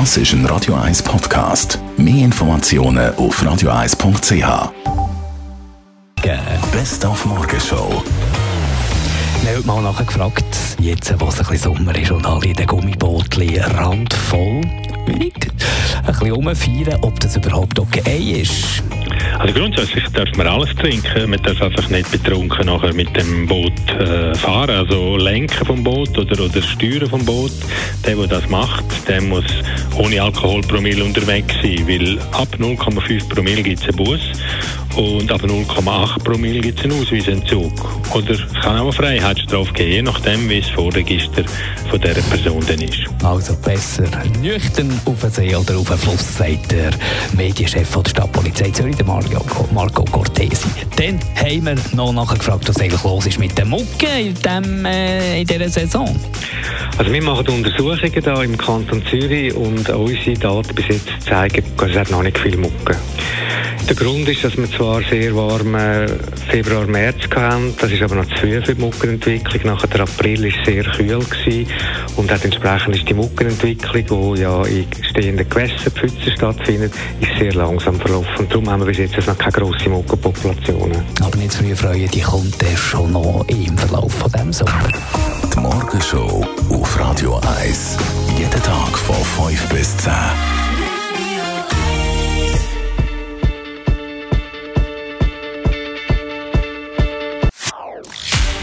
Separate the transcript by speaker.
Speaker 1: Das ist ein Radio 1 Podcast. Mehr Informationen auf radio1.ch. Best auf Morgenshow.
Speaker 2: Wir haben heute mal nachher gefragt, jetzt wo es ein bisschen Sommer ist und alle in den Gummibootchen randvoll, ein bisschen rumfeiern, ob das überhaupt okay ist.
Speaker 3: Also grundsätzlich darf man alles trinken. Man darf einfach nicht betrunken nachher mit dem Boot äh, fahren. Also lenken vom Boot oder, oder steuern vom Boot. Der, der das macht, der muss ohne Alkoholpromille unterwegs sein. Weil ab 0,5 Promille gibt es einen Bus und ab 0,8 Promille gibt es einen Ausweisentzug. Oder es kann auch eine Freiheitsstrafe geben, je nachdem, wie das Vorregister von dieser Person dann ist.
Speaker 2: Also besser nüchtern auf den See oder auf den Fluss, sagt der Medienchef der Stadtpolizei Zürich, der Mario, Marco Cortesi. Dann haben wir noch nachher gefragt, was eigentlich los ist mit den Mucken in, dem, äh, in dieser Saison.
Speaker 4: Also wir machen Untersuchungen hier im Kanton Zürich und unsere Daten bis jetzt zeigen, es hat noch nicht viel Mucke. Der Grund ist, dass wir zwar sehr warme Februar, März hatten, das ist aber noch zu früh für die Muckenentwicklung. Nachher der April war sehr kühl gewesen und hat entsprechend ist die Muckenentwicklung, die ja in stehenden Gewässern, Pfützen stattfindet, ist sehr langsam verlaufen. Und darum haben wir bis jetzt noch keine grosse Muckenpopulationen.
Speaker 2: Aber nicht zu früh freuen, die kommt erst schon noch im Verlauf von diesem Sommer.
Speaker 1: Die Morgenshow auf Radio 1. Jeden Tag von 5 bis 10.